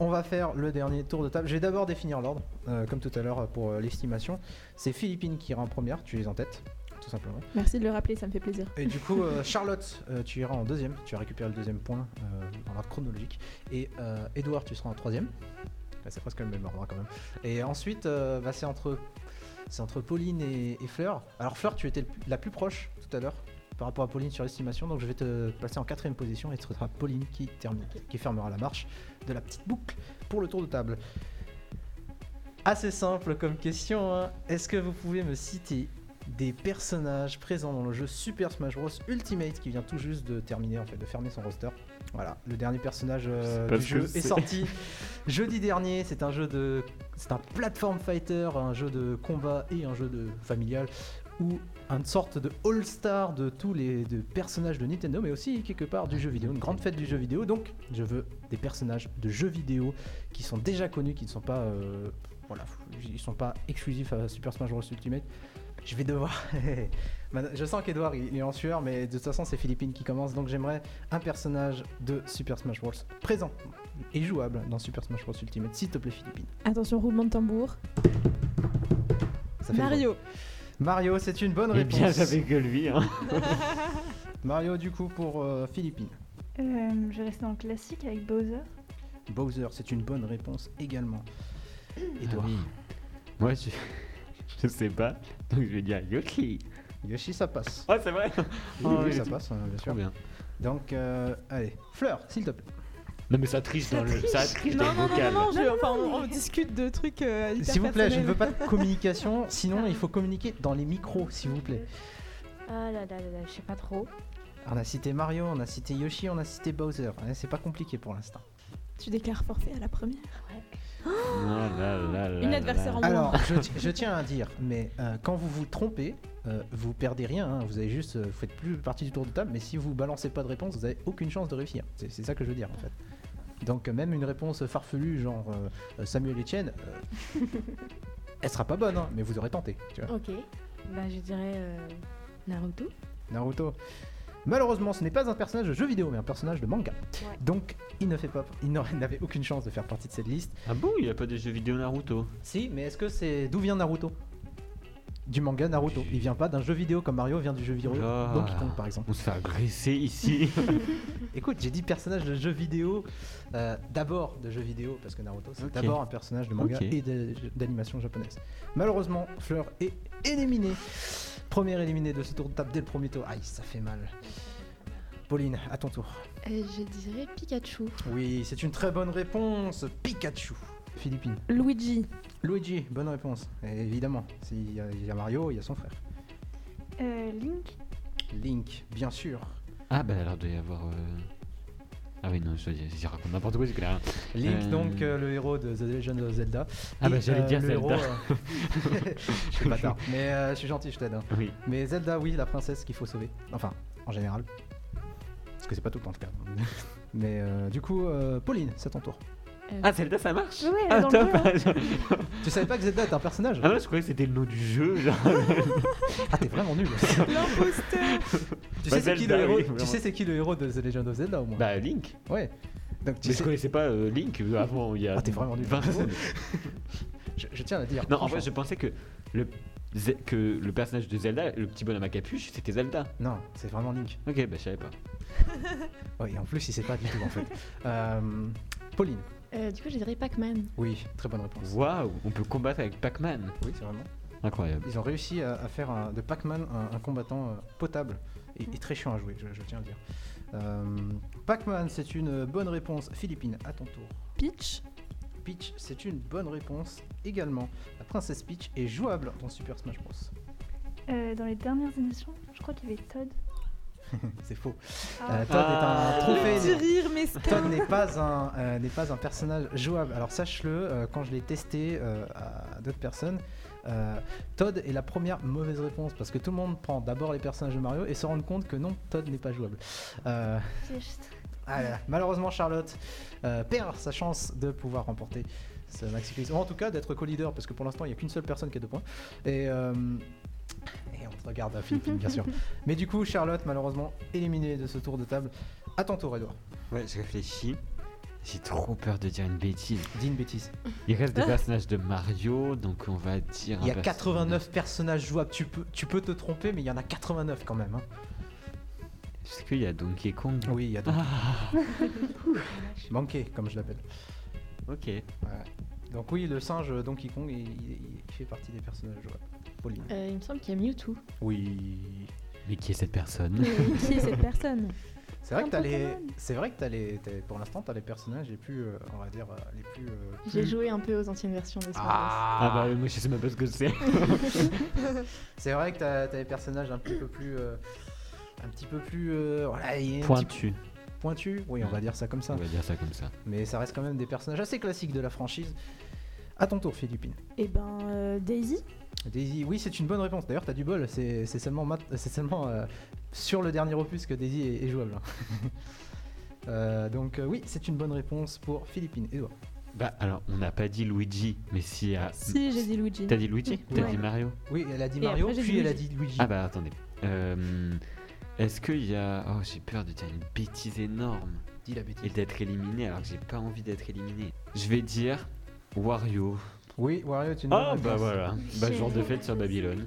On va faire le dernier tour de table. Je vais d'abord définir l'ordre, euh, comme tout à l'heure pour euh, l'estimation. C'est Philippine qui ira en première, tu es en tête, tout simplement. Merci de le rappeler, ça me fait plaisir. Et du coup, euh, Charlotte, euh, tu iras en deuxième, tu as récupéré le deuxième point euh, dans l'ordre chronologique. Et Edouard, tu seras en troisième. C'est presque le même ordre hein, quand même. Et ensuite, bah, c'est entre, c'est entre Pauline et, et Fleur. Alors Fleur, tu étais la plus proche tout à l'heure par rapport à Pauline sur l'estimation, donc je vais te placer en quatrième position et ce sera Pauline qui termine, qui fermera la marche de la petite boucle pour le tour de table. Assez simple comme question. hein. Est-ce que vous pouvez me citer des personnages présents dans le jeu Super Smash Bros Ultimate qui vient tout juste de terminer en fait, de fermer son roster Voilà, le dernier personnage euh, du jeu est sorti jeudi dernier. C'est un jeu de, c'est un platform fighter, un jeu de combat et un jeu de familial où une sorte de all-star de tous les de personnages de Nintendo, mais aussi quelque part du jeu vidéo, une grande fête du jeu vidéo. Donc, je veux des personnages de jeux vidéo qui sont déjà connus, qui ne sont pas, euh, voilà, ils sont pas exclusifs à Super Smash Bros Ultimate. Je vais devoir. je sens qu'Edouard il est en sueur, mais de toute façon c'est Philippine qui commence, donc j'aimerais un personnage de Super Smash Bros présent et jouable dans Super Smash Bros Ultimate, s'il te plaît Philippine. Attention, roulement de tambour. Ça fait le Mario. Mario, c'est une bonne réponse. bien, j'avais que lui. Hein. Mario du coup pour euh, Philippine. Euh, je vais rester dans le classique avec Bowser. Bowser, c'est une bonne réponse également. Edouard. Ah oui. Moi, je... je sais pas. Donc, je vais dire Yoshi. Yoshi, ça passe. Oh, c'est vrai Oui, Oh, oui, oui, ça passe, hein, bien sûr. bien. Donc, euh, allez, Fleur, s'il te plaît. Non, mais ça triche dans le, ça triche dans Non, le non, non, vocal. non, non, je- enfin, on, on discute de trucs euh, hyper S'il vous plaît, je ne personnels. veux pas de communication, sinon il faut communiquer dans les micros, s'il vous plaît. Ah là là là là, je sais pas trop. On a cité Mario, on a cité Yoshi, on a cité Bowser. Hein, C'est pas compliqué pour l'instant. Tu déclares forfait à la première. Oh là là là Une adversaire en moins. Alors, je, ti- je tiens à dire, mais euh, quand vous vous trompez, euh, vous perdez rien. hein, vous avez juste, euh, vous faites plus partie du tour de table. Mais si vous balancez pas de réponse, vous avez aucune chance de réussir. C'est c'est ça que je veux dire en fait. Donc euh, même une réponse farfelue, genre euh, euh, Samuel Etienne, euh, elle sera pas bonne, hein, mais vous aurez tenté. Tu vois. Ok. Bah, je dirais euh, Naruto. Naruto. Malheureusement, ce n'est pas un personnage de jeu vidéo, mais un personnage de manga. Ouais. Donc, il ne fait pas, il n'aurait- n'avait aucune chance de faire partie de cette liste. Ah bon, il a pas de jeux vidéo Naruto? Si, mais est-ce que c'est d'où vient Naruto? Du manga Naruto. Il vient pas d'un jeu vidéo comme Mario vient du jeu vidéo Ah. Donkey Kong par exemple. On se fait agresser ici. Écoute, j'ai dit personnage de jeu vidéo, euh, d'abord de jeu vidéo parce que Naruto c'est d'abord un personnage de manga et d'animation japonaise. Malheureusement, Fleur est éliminée. Première éliminée de ce tour de table dès le premier tour. Aïe, ça fait mal. Pauline, à ton tour. Euh, je dirais Pikachu. Oui, c'est une très bonne réponse. Pikachu. Philippine. Luigi. Luigi, bonne réponse. Et évidemment, s'il y, a- il y a Mario, il y a son frère. Euh, Link. Link, bien sûr. ah bah alors, il doit y avoir... euh, Ah oui, non, je, je raconte n'importe quoi, je connais rien. Link, Euh, donc euh, le héros de The Legend of Zelda. Ah bah j'allais euh, dire le Zelda. héros, euh, je suis bâtard. Mais euh, je suis gentil, je t'aide. hein. Oui. Mais Zelda, oui, la princesse qu'il faut sauver. Enfin, en général. Parce que c'est pas tout le temps le cas. Mais euh, du coup, euh, Pauline, c'est ton tour. Euh, Ah, Zelda, ça marche Ah, dans le top jeu, hein. Tu savais pas que Zelda est un personnage Ah non, je croyais que c'était le nom du jeu, genre. Ah, t'es vraiment nul. L'imposteur. tu Bah, sais c'est qui, Zelda, le héros- oui, tu vraiment. sais c'est qui le héros de The Legend of Zelda au moins bah, Link. Ouais. Donc tu Mais je sais- connaissais pas euh, Link euh, avant, il y a Ah, t'es vraiment nul. 20 ans. je, je tiens à le dire. Non, en franchement. fait, je pensais que le, Ze- que le personnage de Zelda, le petit bonhomme à capuche, c'était Zelda. Non, c'est vraiment Link. Ok, bah je savais pas. Oui, en plus, il sait pas du tout en fait. Euh, Pauline. Euh, du coup, je dirais Pac-Man. Oui, très bonne réponse. Waouh, on peut combattre avec Pac-Man. Oui, c'est vraiment. Incroyable. Ils ont réussi à, à faire un- de Pac-Man un, un combattant euh, potable et, et très chiant à jouer, je, je tiens à le dire. Euh, Pac-Man, c'est une bonne réponse. Philippine, à ton tour. Peach. Peach, c'est une bonne réponse également. La princesse Peach est jouable dans Super Smash Bros. Euh, dans les dernières éditions, je crois qu'il y avait Todd. c'est faux. Ah. Euh, Todd est un Ah. trophée. Le rire. Todd n'est pas un euh, n'est pas un personnage jouable. Alors sache-le, euh, quand je l'ai testé à d'autres personnes, Todd est la première mauvaise réponse parce que tout le monde prend d'abord les personnages de Mario et se rend compte que non, Todd n'est pas jouable. Juste. ah là malheureusement, Charlotte perd sa chance de pouvoir remporter ce maxi quiz. Ou en tout cas d'être co-leader parce que pour l'instant il n'y a qu'une seule personne qui a deux points. Et, et on te regarde à Philippine bien sûr. Mais du coup, Charlotte malheureusement éliminée de ce tour de table. À ton tour, Edouard. Ouais, je réfléchis. J'ai trop peur de dire une bêtise. Dis une bêtise. Il reste des personnages de Mario, donc on va dire. Il y a personnage- 89 personnages jouables. Tu peux, tu peux te tromper, mais il y en a 89 quand même. hein. Est-ce qu'il y a Donkey Kong? Oui, il y a donc Ah, manqué, comme je l'appelle. ok. Ouais. Donc oui, le singe Donkey Kong, il, il- il fait partie des personnages jouables. Pauline. Euh, il me semble qu'il y a Mewtwo. Oui. Mais qui est cette personne Mais qui est cette personne? C'est vrai que t'as les. C'est vrai que t'as les. t'as- Pour l'instant, t'as les personnages les plus, euh, on va dire, euh, les plus. euh, J'ai plus- joué un peu aux anciennes versions de Smash Bros. Ah bah moi je sais même pas ce que c'est. C'est vrai que t'as as les personnages un petit peu plus. euh, un petit peu plus. euh, voilà, il y a un petit Pointu. pointu. Oui, on va dire ça comme ça. On va dire ça comme ça. Mais ça reste quand même des personnages assez classiques de la franchise. À ton tour, Philippine. Eh ben, euh, Daisy Daisy, oui, c'est une bonne réponse. D'ailleurs, t'as du bol. C'est seulement, mat- c'est seulement euh, sur le dernier opus que Daisy est, est jouable. Euh, donc, euh, oui, c'est une bonne réponse pour Philippine. Edouard. Bah alors on n'a pas dit Luigi, mais si. ah, Si, j'ai dit Luigi. T'as dit Luigi T'as Ouais. dit Mario Oui, elle a dit Et Mario, après, puis dit elle a dit Luigi. Ah bah attendez. Euh, Est-ce qu'il y a. Oh j'ai peur de dire une bêtise énorme Dis la bêtise. et d'être éliminé alors que j'ai pas envie d'être éliminé. Je vais dire Wario. Oui, Wario, tu une bonne Ah bah réponse. voilà. Bah jour de fête sur Babylone.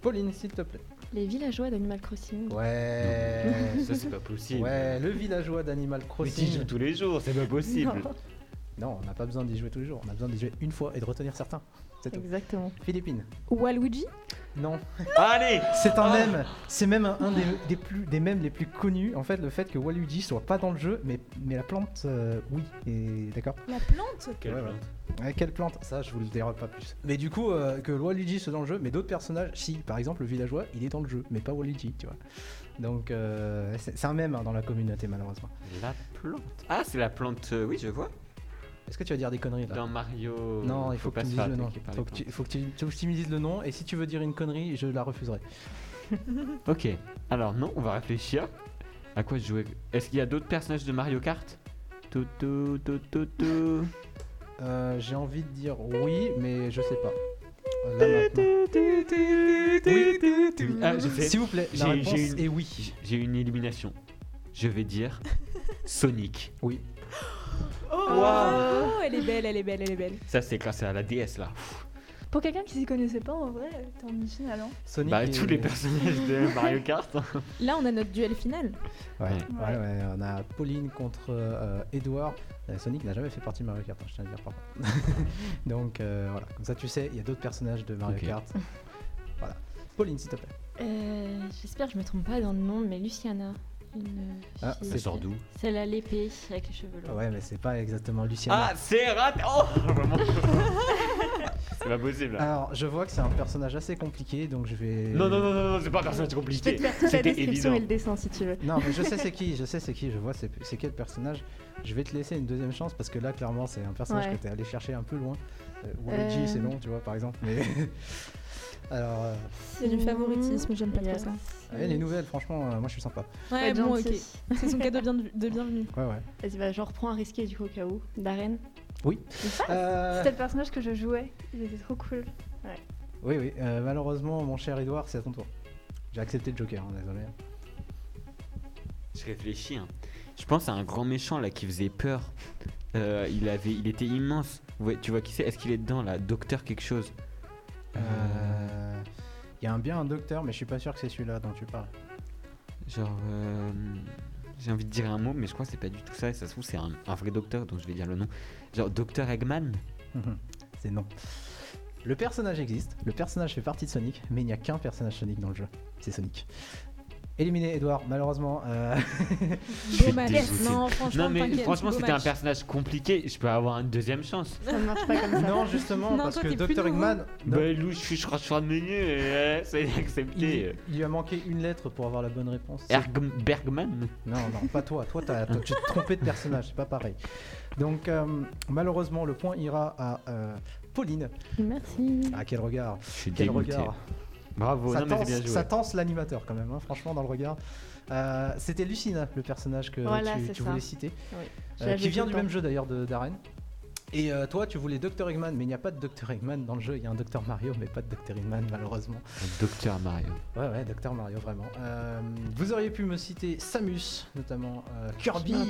Pauline, s'il te plaît. Les villageois d'Animal Crossing. Ouais. Ça c'est pas possible. ouais, le villageois d'Animal Mais tu Crossing. joues tous les jours, c'est pas possible. Non. On n'a pas besoin d'y jouer tous les jours. On a besoin d'y jouer une fois et de retenir certains. C'est tout. Exactement. Philippine. Waluigi Non. Allez C'est un Oh. mème. C'est même un, un des, des plus, des mèmes les plus connus. En fait, le fait que Waluigi soit pas dans le jeu, mais, mais la plante, euh, oui. Et d'accord. La plante? Quelle Ouais, plante? Ouais, quelle plante? Ça, je vous le dirai pas plus. Mais du coup, euh, que Waluigi soit dans le jeu, mais d'autres personnages, si. Par exemple, le villageois, il est dans le jeu, mais pas Waluigi, tu vois. Donc, euh, c'est c'est un mème hein, dans la communauté, malheureusement. La plante. Ah c'est la plante. euh, oui je vois. Est-ce que tu vas dire des conneries là Dans Mario. Non, il faut, que tu me se dises le nom. Faut les que, tu, faut, que tu, me dises le nom, et si tu veux dire une connerie, je la refuserai. Ok. Alors non, on va réfléchir. À quoi jouer? Est-ce qu'il y a d'autres personnages de Mario Kart? Tout, tout, tout, tout, tout. Euh, J'ai envie de dire oui, mais je sais pas. S'il vous plaît, la réponse est oui. J'ai une élimination. Je vais dire Sonic. Oui. Oh, elle est belle, elle est belle, elle est belle. Ça c'est grâce à la DS là. Pour quelqu'un qui s'y connaissait pas, en vrai, t'es en demi-finale. Hein. Sonic. Bah tous les personnages de Mario Kart. Là, on a notre duel final. Ouais, Ouais. ouais, ouais, on a Pauline contre euh, Edouard. Euh, Sonic n'a jamais fait partie de Mario Kart, hein, je tiens à le dire par contre. Donc euh, voilà, comme ça tu sais, il y a d'autres personnages de Mario. Kart. voilà. Pauline, s'il te plaît. Euh, J'espère que je me trompe pas dans le nom, mais Luciana. Une Ah, Ça sort d'où? Celle à l'épée avec les cheveux longs. Ouais, mais c'est pas exactement Luciana. Ah c'est raté Oh Vraiment C'est pas possible. Alors, je vois que c'est un personnage assez compliqué, donc je vais. Non, non, non, non, non, c'est pas un personnage Je peux compliqué. te faire toute la C'était description évident. et le dessin si tu veux. Non, mais je sais c'est qui, je sais c'est qui, je vois c'est c'est quel personnage. Je vais te laisser une deuxième chance parce que là, clairement, c'est un personnage Ouais. que t'es allé chercher un peu loin. Euh, Waluigi, Euh. c'est long, tu vois, par exemple. Mais. Alors, euh, Il y a du favoritisme, j'aime pas Il y a- trop ça. ouais, les nouvelles, franchement, euh, moi je suis sympa. Ouais, bon, ok. C'est son cadeau bien- de bienvenue. Ouais, ouais. Vas-y, bah, je reprends un risqué du coup au cas où. Darren. Oui. Euh, C'était le personnage que je jouais. Il était trop cool. Oui, oui. euh, malheureusement, mon cher Edouard, c'est à ton tour. J'ai accepté le Joker, hein, désolé. Je réfléchis. hein. Je pense à un grand méchant là qui faisait peur. Euh, il avait, il était immense. Ouais, tu vois qui c'est? Est-ce qu'il est dedans là? Docteur quelque chose. Euh, Il y a un, bien un docteur, mais je suis pas sûr que c'est celui-là dont tu parles. Genre, euh, j'ai envie de dire un mot, mais je crois que c'est pas du tout ça. Et ça se trouve c'est un, un vrai docteur, donc je vais dire le nom. Genre Docteur Eggman. c'est non. Le personnage existe, le personnage fait partie de Sonic, mais il n'y a qu'un personnage Sonic dans le jeu. C'est Sonic. Éliminé Edouard, malheureusement. euh. Non, franchement, Non mais franchement c'était un personnage compliqué. Je peux avoir une deuxième chance. Ça ne marche pas comme ça. non, justement, Non, parce que Dr. Eggman, Bah Lou, je suis sur le menu. et, euh, c'est il, accepté. il lui a manqué une lettre pour avoir la bonne réponse. Erg- Bergman. Non, non, pas toi. Toi, t'as, toi, tu t'es trompé de personnage, c'est pas pareil. Donc, euh, malheureusement, le point ira à euh, Pauline. Merci. Ah, quel regard Je suis Quel dégoûté. regard Bravo. ça, non tense, c'est bien joué. ça tense l'animateur quand même, hein, franchement, dans le regard. Euh, C'était Lucina, le personnage que Voilà, tu, voulais citer, Oui. Euh, qui vient du même jeu d'ailleurs de Darren. Et euh, toi, tu voulais Dr. Eggman, mais il n'y a pas de Dr. Eggman dans le jeu. Il y a un Dr. Mario, mais pas de Dr. Eggman, malheureusement. Docteur Mario. Ouais, ouais, Dr. Mario, vraiment. Euh, vous auriez pu me citer Samus, notamment euh, me Kirby. nom.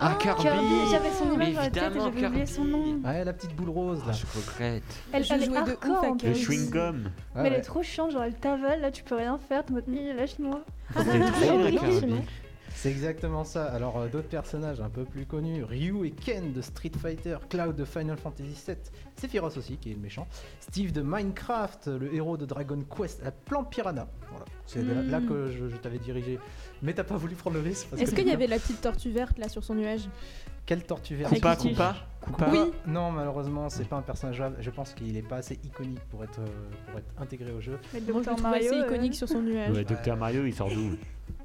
Ah Kirby. Kirby, j'avais son Mais image dans la tête et évidemment, j'avais oublié son nom. Ouais, la petite boule rose Ah, là. je regrette. Elle, elle est jouais de ouf à Kirby. Le plus. chewing gum. Ouais, Mais elle est trop chiante, genre elle t'avale, là tu peux rien faire, mode Hé, lâche-moi. Ah, trop Kirby. C'est exactement ça. Alors, euh, d'autres personnages un peu plus connus Ryu et Ken de Street Fighter, Cloud de Final Fantasy VII, Sephiroth aussi, qui est le méchant, Steve de Minecraft, le héros de Dragon Quest, la plante Piranha. Voilà. C'est là- Mm. là que je, je t'avais dirigé. Mais t'as pas voulu prendre le risque. Est-ce qu'il y avait la petite tortue verte là sur son nuage? Quelle tortue verte Kiki. Koopa, Koopa. Oui. Non, malheureusement, c'est pas un personnage. jouable. Je pense qu'il est pas assez iconique pour être, euh, pour être intégré au jeu. Mais le Moi je le Dr trouve assez Mario, euh, iconique sur son nuage. Ouais, Docteur Mario, il sort d'où?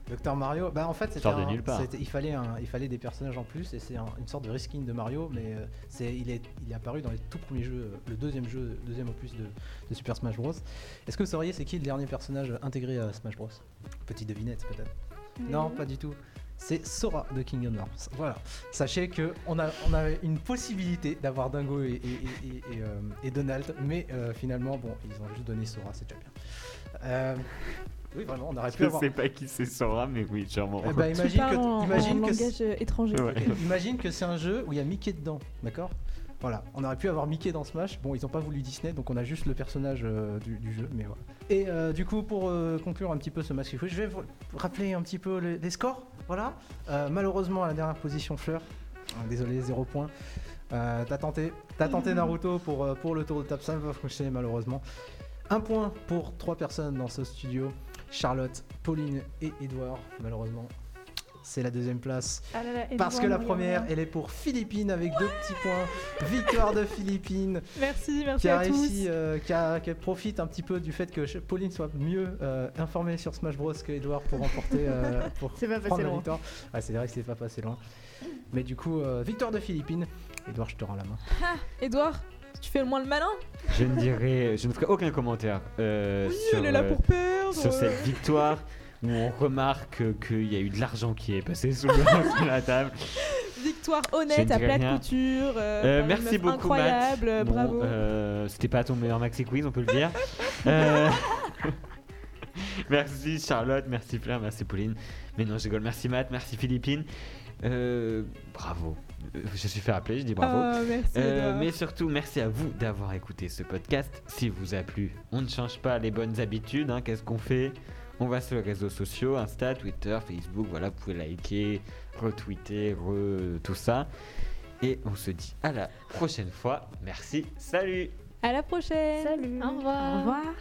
Docteur Mario, bah en fait c'était Sort de un- nulle part. c'était- il fallait un- il fallait des personnages en plus et c'est un- une sorte de reskin de Mario mais euh, c'est il est il est apparu dans les tout premiers jeux, le deuxième jeu, deuxième opus de, de Super Smash Bros. Est-ce que vous sauriez c'est qui le dernier personnage intégré à Smash Bros? Petite devinette peut-être. Non, pas du tout. C'est Sora de Kingdom Hearts. Voilà. Sachez que on a, on une possibilité d'avoir Dingo et, et- et- et- et, euh, et Donald, mais euh, finalement, bon, ils ont juste donné Sora, c'est déjà bien. Euh, oui, vraiment, on aurait pu Je avoir. sais pas qui c'est Sora, mais oui, sûrement. Eh ben, Tu imagine que, en, imagine en que Imagine que c'est un jeu où il y a Mickey dedans, d'accord? Voilà, on aurait pu avoir Mickey dans Smash. Bon, ils ont pas voulu Disney, donc on a juste le personnage euh, du, jeu, mais voilà. Et euh, du coup, pour euh, conclure un petit peu ce match, je vais vous rappeler un petit peu les, scores. Voilà. Malheureusement, à la dernière position, Fleur. Euh, Désolé, zéro point. Euh, t'as tenté, tenté Naruto pour, le tour de ça ne va pas fonctionner malheureusement. Un point pour trois personnes dans ce studio. Charlotte, Pauline et Edouard, malheureusement. C'est la deuxième place. Ah là là, Parce que la première, elle est pour Philippines avec deux petits points. Victoire de Philippines Merci, merci qui a à tous. réussi, euh, qui, a- qui profite un petit peu du fait que Pauline soit mieux euh, informée sur Smash Bros que Edouard pour remporter, euh, pour C'est pas prendre passé la loin. victoire. Ouais, c'est vrai que c'est pas passé loin. Mais du coup, euh, victoire de Philippines. Edouard, je te rends la main. Edouard, tu fais le moins le malin Je ne dirai, je ne ferai aucun commentaire euh, Oui, sur, elle est là euh, pour perdre. sur cette victoire où on remarque qu'il y a eu de l'argent qui est passé sous, le- sous la table. Victoire honnête à plat de couture. euh, Euh, merci beaucoup, Incroyable, Matt. Bon, bravo. euh, C'était pas ton meilleur maxi quiz, on peut le dire. Merci Charlotte, merci Fleur, merci Pauline. Mais non, je rigole. Merci Matt, merci Philippine. Euh, bravo. Je suis fait appeler, je dis bravo. Ah, merci. Euh, mais surtout, merci à vous d'avoir écouté ce podcast. Si vous a plu, on ne change pas les bonnes habitudes. hein. Qu'est-ce qu'on fait? On va sur les réseaux sociaux, Insta, Twitter, Facebook. Voilà, vous pouvez liker, retweeter, re... tout ça. Et on se dit à la prochaine fois. Merci, salut À la prochaine. Salut. Au revoir. Au revoir.